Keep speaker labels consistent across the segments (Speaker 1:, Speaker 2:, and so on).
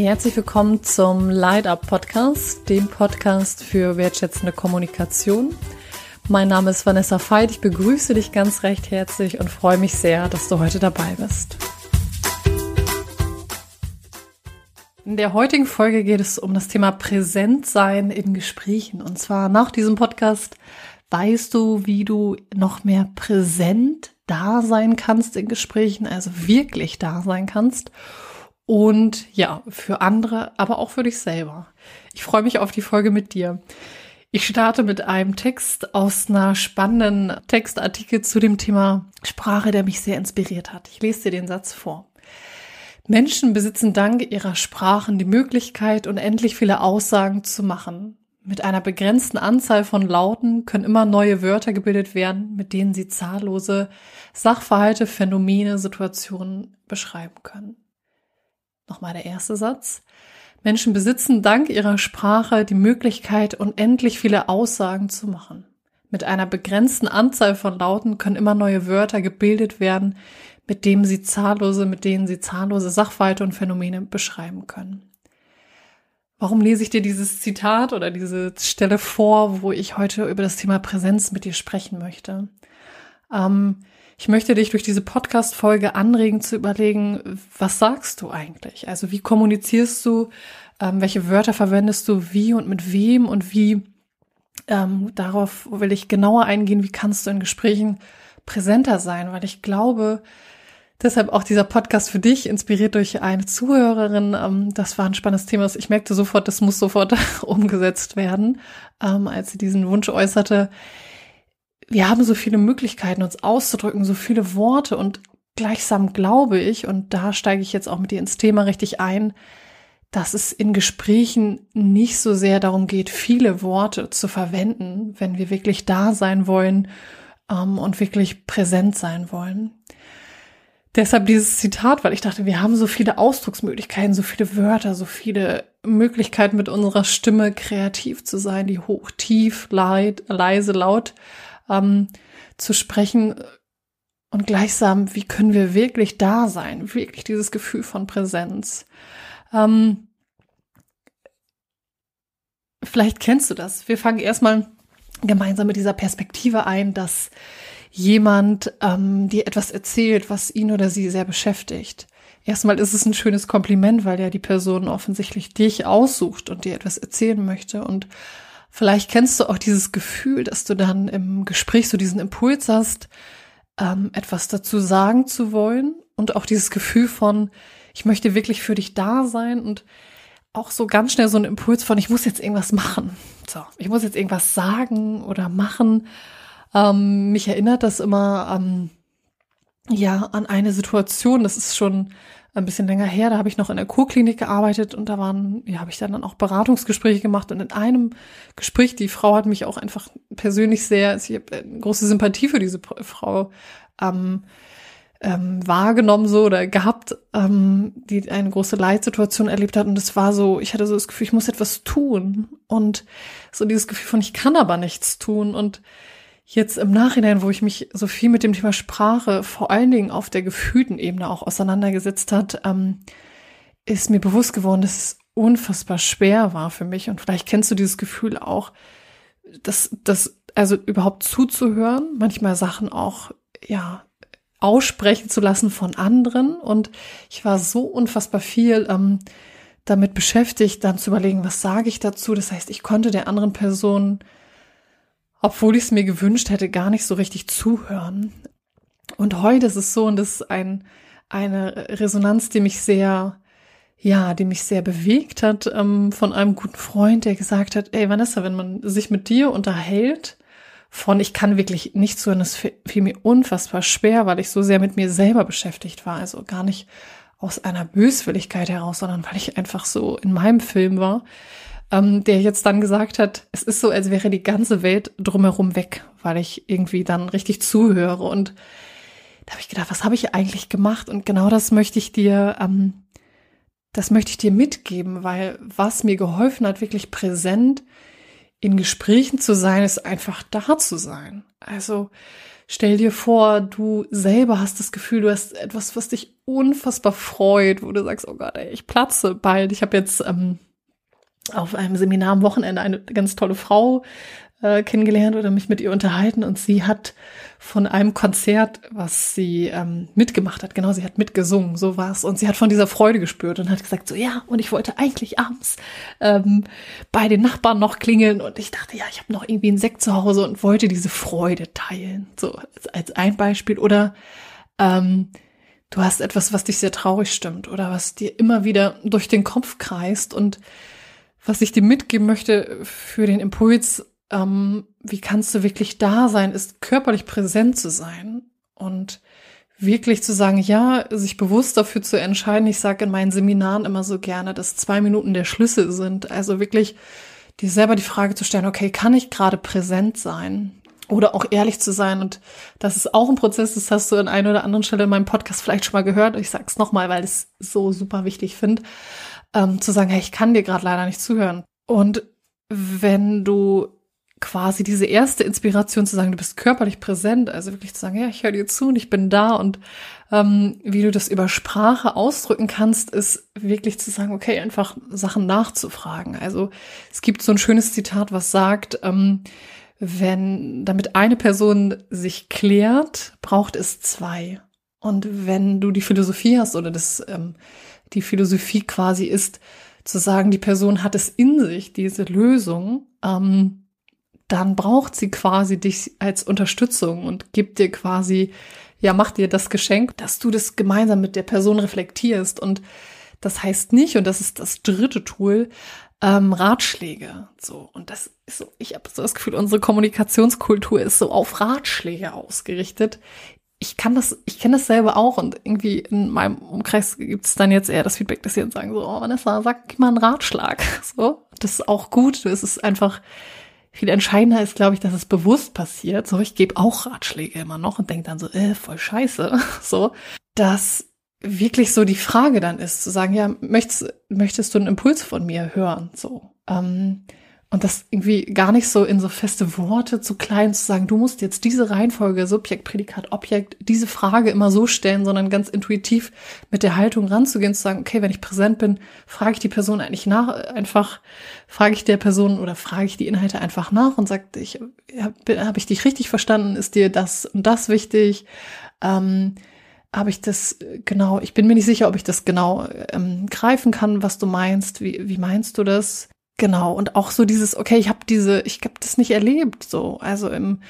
Speaker 1: Herzlich willkommen zum Light Up Podcast, dem Podcast für wertschätzende Kommunikation. Mein Name ist Vanessa Veit. Ich begrüße dich ganz recht herzlich und freue mich sehr, dass du heute dabei bist. In der heutigen Folge geht es um das Thema Präsentsein in Gesprächen. Und zwar nach diesem Podcast weißt du, wie du noch mehr präsent da sein kannst in Gesprächen, also wirklich da sein kannst. Und ja, für andere, aber auch für dich selber. Ich freue mich auf die Folge mit dir. Ich starte mit einem Text aus einer spannenden Textartikel zu dem Thema Sprache, der mich sehr inspiriert hat. Ich lese dir den Satz vor. Menschen besitzen dank ihrer Sprachen die Möglichkeit, unendlich viele Aussagen zu machen. Mit einer begrenzten Anzahl von Lauten können immer neue Wörter gebildet werden, mit denen sie zahllose Sachverhalte, Phänomene, Situationen beschreiben können. Nochmal der erste Satz. Menschen besitzen dank ihrer Sprache die Möglichkeit, unendlich viele Aussagen zu machen. Mit einer begrenzten Anzahl von Lauten können immer neue Wörter gebildet werden, mit denen sie zahllose, mit denen sie zahllose Sachverhalte und Phänomene beschreiben können. Warum lese ich dir dieses Zitat oder diese Stelle vor, wo ich heute über das Thema Präsenz mit dir sprechen möchte? Ähm, ich möchte dich durch diese Podcast-Folge anregen zu überlegen, was sagst du eigentlich? Also wie kommunizierst du? Ähm, welche Wörter verwendest du? Wie und mit wem? Und wie, ähm, darauf will ich genauer eingehen, wie kannst du in Gesprächen präsenter sein? Weil ich glaube, Deshalb auch dieser Podcast für dich, inspiriert durch eine Zuhörerin. Ähm, das war ein spannendes Thema. Ich merkte sofort, das muss sofort umgesetzt werden, ähm, als sie diesen Wunsch äußerte. Wir haben so viele Möglichkeiten, uns auszudrücken, so viele Worte und gleichsam glaube ich, und da steige ich jetzt auch mit dir ins Thema richtig ein, dass es in Gesprächen nicht so sehr darum geht, viele Worte zu verwenden, wenn wir wirklich da sein wollen ähm, und wirklich präsent sein wollen. Deshalb dieses Zitat, weil ich dachte, wir haben so viele Ausdrucksmöglichkeiten, so viele Wörter, so viele Möglichkeiten mit unserer Stimme kreativ zu sein, die hoch, tief, leid, leise, laut ähm, zu sprechen. Und gleichsam, wie können wir wirklich da sein? Wirklich dieses Gefühl von Präsenz. Ähm, vielleicht kennst du das. Wir fangen erstmal gemeinsam mit dieser Perspektive ein, dass jemand ähm, dir etwas erzählt, was ihn oder sie sehr beschäftigt. Erstmal ist es ein schönes Kompliment, weil ja die Person offensichtlich dich aussucht und dir etwas erzählen möchte. Und vielleicht kennst du auch dieses Gefühl, dass du dann im Gespräch so diesen Impuls hast, ähm, etwas dazu sagen zu wollen. Und auch dieses Gefühl von, ich möchte wirklich für dich da sein und auch so ganz schnell so ein Impuls von, ich muss jetzt irgendwas machen. So, ich muss jetzt irgendwas sagen oder machen. Ähm, mich erinnert das immer an, ja, an eine Situation, das ist schon ein bisschen länger her, da habe ich noch in der Kurklinik gearbeitet und da waren, ja, habe ich dann, auch Beratungsgespräche gemacht und in einem Gespräch, die Frau hat mich auch einfach persönlich sehr, ich habe eine große Sympathie für diese Frau ähm, ähm, wahrgenommen so oder gehabt, ähm, die eine große Leitsituation erlebt hat und es war so, ich hatte so das Gefühl, ich muss etwas tun und so dieses Gefühl von, ich kann aber nichts tun und jetzt im Nachhinein, wo ich mich so viel mit dem Thema Sprache vor allen Dingen auf der gefühlten Ebene auch auseinandergesetzt hat, ähm, ist mir bewusst geworden, dass es unfassbar schwer war für mich. Und vielleicht kennst du dieses Gefühl auch, dass das also überhaupt zuzuhören, manchmal Sachen auch ja aussprechen zu lassen von anderen. Und ich war so unfassbar viel ähm, damit beschäftigt, dann zu überlegen, was sage ich dazu. Das heißt, ich konnte der anderen Person obwohl ich es mir gewünscht hätte, gar nicht so richtig zuhören. Und heute ist es so, und das ist ein, eine Resonanz, die mich sehr, ja, die mich sehr bewegt hat, ähm, von einem guten Freund, der gesagt hat, ey Vanessa, wenn man sich mit dir unterhält, von ich kann wirklich nicht zuhören, das fiel mir unfassbar schwer, weil ich so sehr mit mir selber beschäftigt war. Also gar nicht aus einer Böswilligkeit heraus, sondern weil ich einfach so in meinem Film war ähm, der jetzt dann gesagt hat, es ist so, als wäre die ganze Welt drumherum weg, weil ich irgendwie dann richtig zuhöre. Und da habe ich gedacht, was habe ich eigentlich gemacht? Und genau das möchte ich dir, ähm, das möchte ich dir mitgeben, weil was mir geholfen hat, wirklich präsent in Gesprächen zu sein, ist einfach da zu sein. Also stell dir vor, du selber hast das Gefühl, du hast etwas, was dich unfassbar freut, wo du sagst, oh Gott, ey, ich platze bald. Ich habe jetzt ähm, auf einem Seminar am Wochenende eine ganz tolle Frau äh, kennengelernt oder mich mit ihr unterhalten und sie hat von einem Konzert, was sie ähm, mitgemacht hat, genau, sie hat mitgesungen, so war's. Und sie hat von dieser Freude gespürt und hat gesagt so, ja, und ich wollte eigentlich abends ähm, bei den Nachbarn noch klingeln und ich dachte, ja, ich habe noch irgendwie einen Sekt zu Hause und wollte diese Freude teilen, so als, ein Beispiel. Oder ähm, du hast etwas, was dich sehr traurig stimmt oder was dir immer wieder durch den Kopf kreist und was ich dir mitgeben möchte für den Impuls, ähm, wie kannst du wirklich da sein, ist körperlich präsent zu sein und wirklich zu sagen, ja, sich bewusst dafür zu entscheiden. Ich sage in meinen Seminaren immer so gerne, dass zwei Minuten der Schlüssel sind. Also wirklich dir selber die Frage zu stellen, okay, kann ich gerade präsent sein? Oder auch ehrlich zu sein. Und das ist auch ein Prozess, das hast du an einer oder anderen Stelle in meinem Podcast vielleicht schon mal gehört. Ich sage es nochmal, weil ich es so super wichtig finde, ähm, zu sagen, hey, ich kann dir gerade leider nicht zuhören. Und wenn du quasi diese erste Inspiration zu sagen, du bist körperlich präsent, also wirklich zu sagen, ja, ich höre dir zu und ich bin da und ähm, wie du das über Sprache ausdrücken kannst, ist wirklich zu sagen, okay, einfach Sachen nachzufragen. Also es gibt so ein schönes Zitat, was sagt, ähm, wenn damit eine Person sich klärt, braucht es zwei. Und wenn du die Philosophie hast oder das ähm, die Philosophie quasi ist, zu sagen, die Person hat es in sich, diese Lösung, ähm, dann braucht sie quasi dich als Unterstützung und gibt dir quasi, ja, macht dir das Geschenk, dass du das gemeinsam mit der Person reflektierst. Und das heißt nicht, und das ist das dritte Tool, ähm, Ratschläge. So, und das ist so, ich habe so das Gefühl, unsere Kommunikationskultur ist so auf Ratschläge ausgerichtet. Ich kann das, ich kenne das selber auch und irgendwie in meinem Umkreis gibt es dann jetzt eher das Feedback, dass sie dann sagen so, oh Vanessa, sag mal einen Ratschlag. So, das ist auch gut. Es ist einfach, viel entscheidender ist, glaube ich, dass es bewusst passiert. So, ich gebe auch Ratschläge immer noch und denke dann so, äh, voll scheiße. So, dass wirklich so die Frage dann ist, zu sagen, ja, möchtest, möchtest du einen Impuls von mir hören? So. Ähm, und das irgendwie gar nicht so in so feste Worte zu klein zu sagen, du musst jetzt diese Reihenfolge, Subjekt, Prädikat, Objekt, diese Frage immer so stellen, sondern ganz intuitiv mit der Haltung ranzugehen, zu sagen, okay, wenn ich präsent bin, frage ich die Person eigentlich nach, einfach frage ich der Person oder frage ich die Inhalte einfach nach und sagt, ich habe hab ich dich richtig verstanden, ist dir das und das wichtig? Ähm, habe ich das genau, ich bin mir nicht sicher, ob ich das genau ähm, greifen kann, was du meinst. Wie, wie meinst du das? Genau, und auch so dieses, okay, ich habe diese, ich habe das nicht erlebt, so. Also im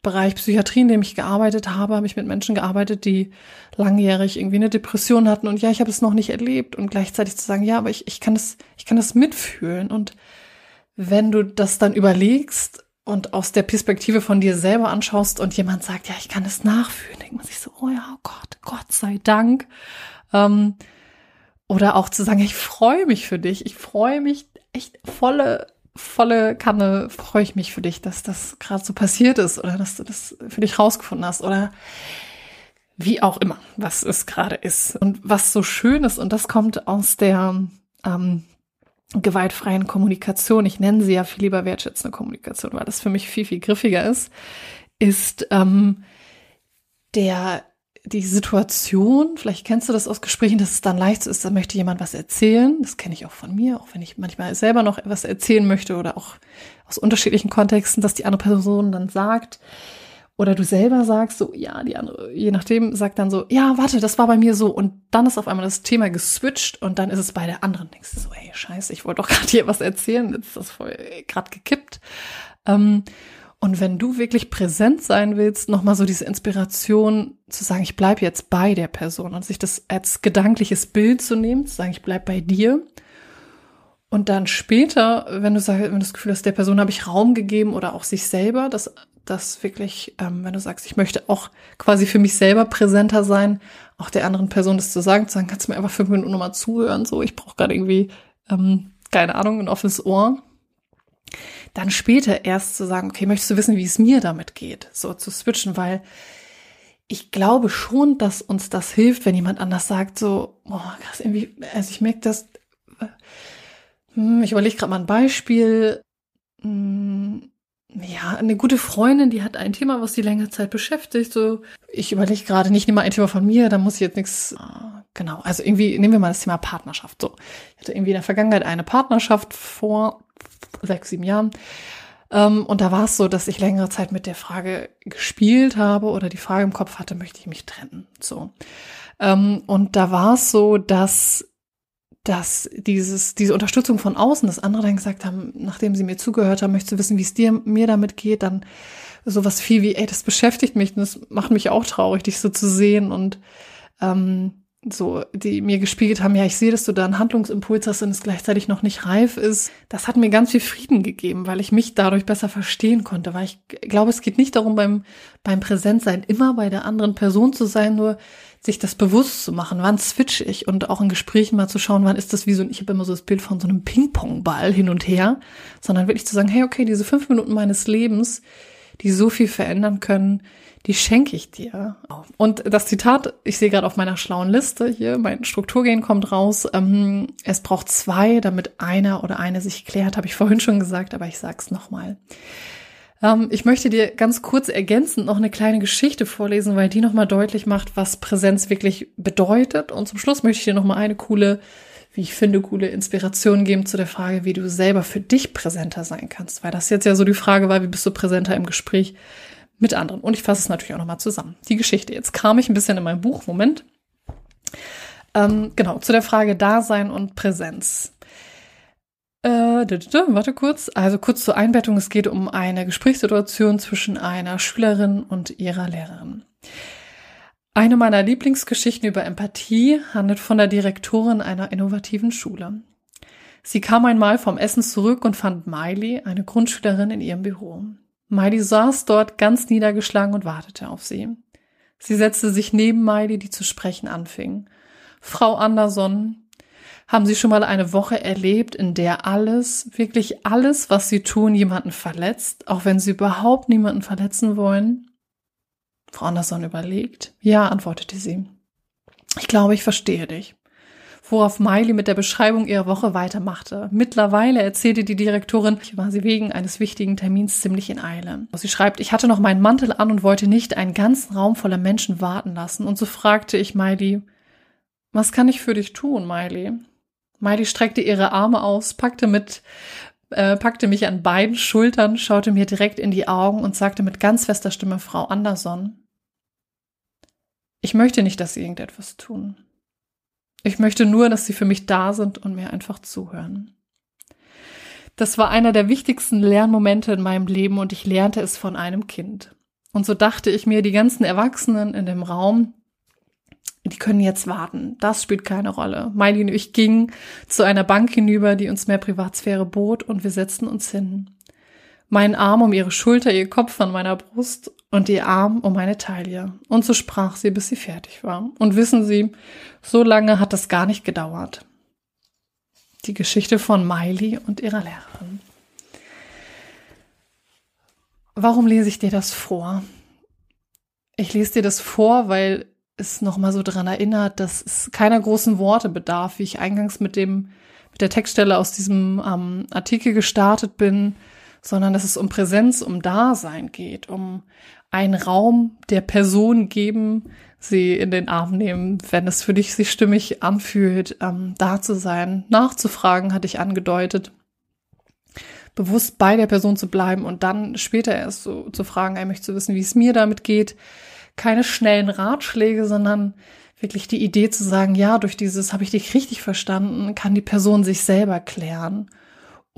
Speaker 1: Bereich Psychiatrie, in dem ich gearbeitet habe, habe ich mit Menschen gearbeitet, die langjährig irgendwie eine Depression hatten und ja, ich habe es noch nicht erlebt und gleichzeitig zu sagen, ja, aber ich, ich kann das, ich kann das mitfühlen und wenn du das dann überlegst und aus der Perspektive von dir selber anschaust und jemand sagt, ja, ich kann das nachfühlen, denkt man sich so, oh ja, oh Gott, Gott sei Dank. Ähm, oder auch zu sagen, ich freue mich für dich, ich freue mich echt volle, volle Kanne freue ich mich für dich, dass das gerade so passiert ist oder dass du das für dich rausgefunden hast oder wie auch immer, was es gerade ist. Und was so schön ist, und das kommt aus der ähm, gewaltfreien Kommunikation, ich nenne sie ja viel lieber wertschätzende Kommunikation, weil das für mich viel, viel griffiger ist, ist ähm, der die Situation, vielleicht kennst du das aus Gesprächen, dass es dann leicht ist, da möchte jemand was erzählen. Das kenne ich auch von mir, auch wenn ich manchmal selber noch etwas erzählen möchte oder auch aus unterschiedlichen Kontexten, dass die andere Person dann sagt oder du selber sagst so, ja, die andere, je nachdem, sagt dann so, ja, warte, das war bei mir so und dann ist auf einmal das Thema geswitcht und dann ist es bei der anderen. Denkst du so, hey, scheiße, ich wollte doch gerade hier was erzählen, jetzt ist das voll gerade gekippt. Ähm, und wenn du wirklich präsent sein willst, nochmal so diese Inspiration zu sagen, ich bleib jetzt bei der Person und sich das als gedankliches Bild zu nehmen, zu sagen, ich bleib bei dir. Und dann später, wenn du sagst, wenn du das Gefühl hast, der Person habe ich Raum gegeben oder auch sich selber, dass das wirklich, ähm, wenn du sagst, ich möchte auch quasi für mich selber präsenter sein, auch der anderen Person das zu sagen, zu sagen, kannst du mir einfach fünf Minuten nochmal zuhören, so, ich brauche gerade irgendwie, ähm, keine Ahnung, ein offenes Ohr dann später erst zu sagen, okay, möchtest du wissen, wie es mir damit geht, so zu switchen, weil ich glaube schon, dass uns das hilft, wenn jemand anders sagt, so, oh, krass, irgendwie, also ich merke das, hm, ich überlege gerade mal ein Beispiel, mh, mm, ja, eine gute Freundin, die hat ein Thema, was sie längere Zeit beschäftigt. So, ich überlege gerade nicht, nehme mal ein Thema von mir, da muss ich jetzt nichts. Ah, genau, also irgendwie nehmen wir mal das Thema Partnerschaft. So, ich hatte irgendwie in der Vergangenheit eine Partnerschaft vor sechs, sieben Jahren. Ähm, und da war es so, dass ich längere Zeit mit der Frage gespielt habe oder die Frage im Kopf hatte, möchte ich mich trennen? So. Ähm, und da war es so, dass dass dieses, diese Unterstützung von außen, dass andere dann gesagt haben, nachdem sie mir zugehört haben, möchtest du wissen, wie es dir, mir damit geht, dann sowas viel wie, ey, das beschäftigt mich und das macht mich auch traurig, dich so zu sehen und ähm, so, die mir gespiegelt haben, ja, ich sehe, dass du da einen Handlungsimpuls hast und es gleichzeitig noch nicht reif ist. Das hat mir ganz viel Frieden gegeben, weil ich mich dadurch besser verstehen konnte, weil ich glaube, es geht nicht darum, beim, beim Präsentsein immer bei der anderen Person zu sein, nur sich das bewusst zu machen, wann switch ich und auch in Gesprächen mal zu schauen, wann ist das wie so, ich habe immer so das Bild von so einem Ping-Pong-Ball hin und her, sondern wirklich zu sagen, hey, okay, diese fünf Minuten meines Lebens, die so viel verändern können, die schenke ich dir. Und das Zitat, ich sehe gerade auf meiner schlauen Liste hier, mein Strukturgehen kommt raus. Ähm, es braucht zwei, damit einer oder eine sich klärt, habe ich vorhin schon gesagt, aber ich sag's nochmal. Ähm, ich möchte dir ganz kurz ergänzend noch eine kleine Geschichte vorlesen, weil die nochmal deutlich macht, was Präsenz wirklich bedeutet. Und zum Schluss möchte ich dir nochmal eine coole, wie ich finde, coole Inspiration geben zu der Frage, wie du selber für dich präsenter sein kannst. Weil das jetzt ja so die Frage war, wie bist du präsenter im Gespräch mit anderen? Und ich fasse es natürlich auch nochmal zusammen. Die Geschichte. Jetzt kam ich ein bisschen in mein Buch. Moment. Ähm, genau, zu der Frage Dasein und Präsenz. Äh, warte kurz. Also kurz zur Einbettung. Es geht um eine Gesprächssituation zwischen einer Schülerin und ihrer Lehrerin. Eine meiner Lieblingsgeschichten über Empathie handelt von der Direktorin einer innovativen Schule. Sie kam einmal vom Essen zurück und fand Miley, eine Grundschülerin, in ihrem Büro. Miley saß dort ganz niedergeschlagen und wartete auf sie. Sie setzte sich neben Miley, die zu sprechen anfing. Frau Anderson, haben Sie schon mal eine Woche erlebt, in der alles, wirklich alles, was Sie tun, jemanden verletzt, auch wenn Sie überhaupt niemanden verletzen wollen? Frau Anderson überlegt. Ja, antwortete sie. Ich glaube, ich verstehe dich. Worauf Miley mit der Beschreibung ihrer Woche weitermachte. Mittlerweile erzählte die Direktorin, ich war sie wegen eines wichtigen Termins ziemlich in Eile. Sie schreibt, ich hatte noch meinen Mantel an und wollte nicht einen ganzen Raum voller Menschen warten lassen. Und so fragte ich Miley, was kann ich für dich tun, Miley? Miley streckte ihre Arme aus, packte mit, äh, packte mich an beiden Schultern, schaute mir direkt in die Augen und sagte mit ganz fester Stimme, Frau Anderson, ich möchte nicht, dass Sie irgendetwas tun. Ich möchte nur, dass Sie für mich da sind und mir einfach zuhören. Das war einer der wichtigsten Lernmomente in meinem Leben und ich lernte es von einem Kind. Und so dachte ich mir, die ganzen Erwachsenen in dem Raum, die können jetzt warten. Das spielt keine Rolle. Miley und ich gingen zu einer Bank hinüber, die uns mehr Privatsphäre bot, und wir setzten uns hin. Mein Arm um ihre Schulter, ihr Kopf an meiner Brust und ihr Arm um meine Taille. Und so sprach sie, bis sie fertig war. Und wissen Sie, so lange hat das gar nicht gedauert. Die Geschichte von Miley und ihrer Lehrerin. Warum lese ich dir das vor? Ich lese dir das vor, weil es nochmal so dran erinnert, dass es keiner großen Worte bedarf, wie ich eingangs mit dem, mit der Textstelle aus diesem ähm, Artikel gestartet bin, sondern dass es um Präsenz, um Dasein geht, um einen Raum der Person geben, sie in den Arm nehmen, wenn es für dich sich stimmig anfühlt, ähm, da zu sein, nachzufragen, hatte ich angedeutet, bewusst bei der Person zu bleiben und dann später erst so zu fragen, ich möchte zu wissen, wie es mir damit geht, keine schnellen Ratschläge, sondern wirklich die Idee zu sagen, ja, durch dieses habe ich dich richtig verstanden, kann die Person sich selber klären.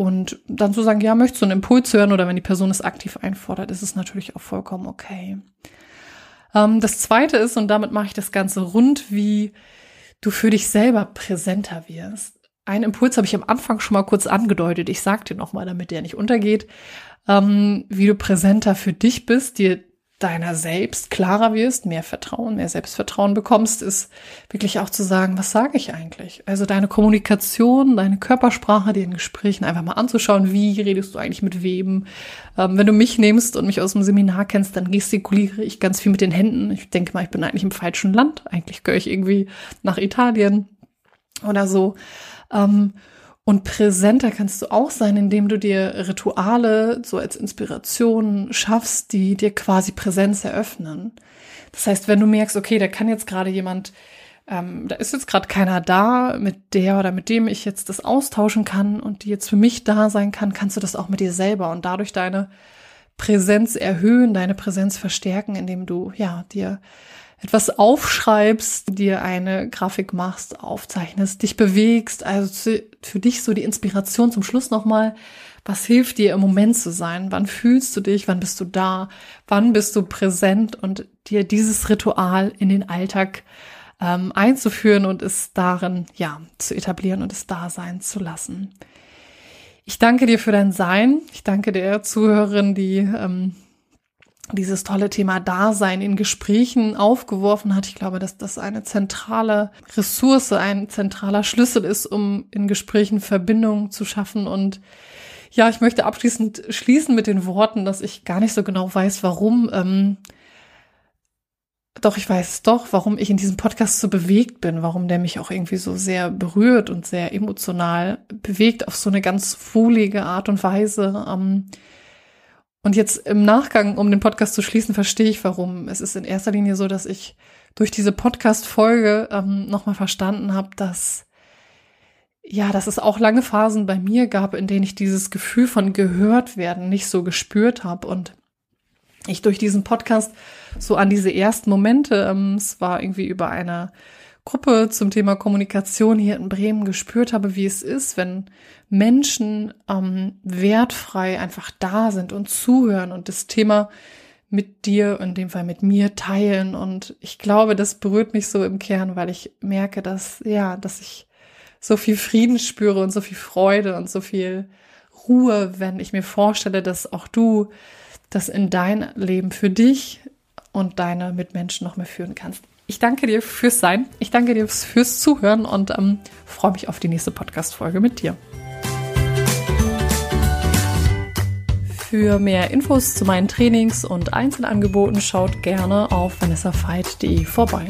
Speaker 1: Und dann zu sagen, ja, möchtest du einen Impuls hören oder wenn die Person es aktiv einfordert, ist es natürlich auch vollkommen okay. Ähm, das zweite ist, und damit mache ich das Ganze rund, wie du für dich selber präsenter wirst. Einen Impuls habe ich am Anfang schon mal kurz angedeutet. Ich sage dir nochmal, damit der nicht untergeht, ähm, wie du präsenter für dich bist, dir deiner selbst klarer wirst, mehr Vertrauen, mehr Selbstvertrauen bekommst, ist wirklich auch zu sagen, was sage ich eigentlich? Also deine Kommunikation, deine Körpersprache, dir in Gesprächen einfach mal anzuschauen, wie redest du eigentlich mit wem? Ähm, wenn du mich nimmst und mich aus dem Seminar kennst, dann gestikuliere ich ganz viel mit den Händen. Ich denke mal, ich bin eigentlich im falschen Land. Eigentlich gehöre ich irgendwie nach Italien oder so. Ähm, Und präsenter kannst du auch sein, indem du dir Rituale so als Inspiration schaffst, die dir quasi Präsenz eröffnen. Das heißt, wenn du merkst, okay, da kann jetzt gerade jemand, ähm, da ist jetzt gerade keiner da, mit der oder mit dem ich jetzt das austauschen kann und die jetzt für mich da sein kann, kannst du das auch mit dir selber und dadurch deine Präsenz erhöhen, deine Präsenz verstärken, indem du ja dir etwas aufschreibst, dir eine Grafik machst, aufzeichnest, dich bewegst, also für dich so die Inspiration zum Schluss nochmal, was hilft dir im Moment zu sein? Wann fühlst du dich? Wann bist du da? Wann bist du präsent? Und dir dieses Ritual in den Alltag ähm, einzuführen und es darin, ja, zu etablieren und es da sein zu lassen. Ich danke dir für dein Sein. Ich danke der Zuhörerin, die ähm, dieses tolle Thema Dasein in Gesprächen aufgeworfen hat. Ich glaube, dass das eine zentrale Ressource, ein zentraler Schlüssel ist, um in Gesprächen Verbindungen zu schaffen. Und ja, ich möchte abschließend schließen mit den Worten, dass ich gar nicht so genau weiß, warum. Ähm, doch, ich weiß doch, warum ich in diesem Podcast so bewegt bin, warum der mich auch irgendwie so sehr berührt und sehr emotional bewegt auf so eine ganz wohlige Art und Weise. Ähm, und jetzt im Nachgang, um den Podcast zu schließen, verstehe ich, warum. Es ist in erster Linie so, dass ich durch diese Podcast-Folge ähm, nochmal verstanden habe, dass ja, dass es auch lange Phasen bei mir gab, in denen ich dieses Gefühl von gehört werden nicht so gespürt habe und ich durch diesen Podcast so an diese ersten Momente, ähm, es war irgendwie über eine Gruppe zum Thema Kommunikation hier in Bremen gespürt habe, wie es ist, wenn Menschen ähm, wertfrei einfach da sind und zuhören und das Thema mit dir, in dem Fall mit mir teilen. Und ich glaube, das berührt mich so im Kern, weil ich merke, dass, ja, dass ich so viel Frieden spüre und so viel Freude und so viel Ruhe, wenn ich mir vorstelle, dass auch du das in dein Leben für dich und deine Mitmenschen noch mehr führen kannst. Ich danke dir fürs Sein. Ich danke dir fürs Zuhören und ähm, freue mich auf die nächste Podcast-Folge mit dir. Für mehr Infos zu meinen Trainings und Einzelangeboten schaut gerne auf vanessafeit.de vorbei.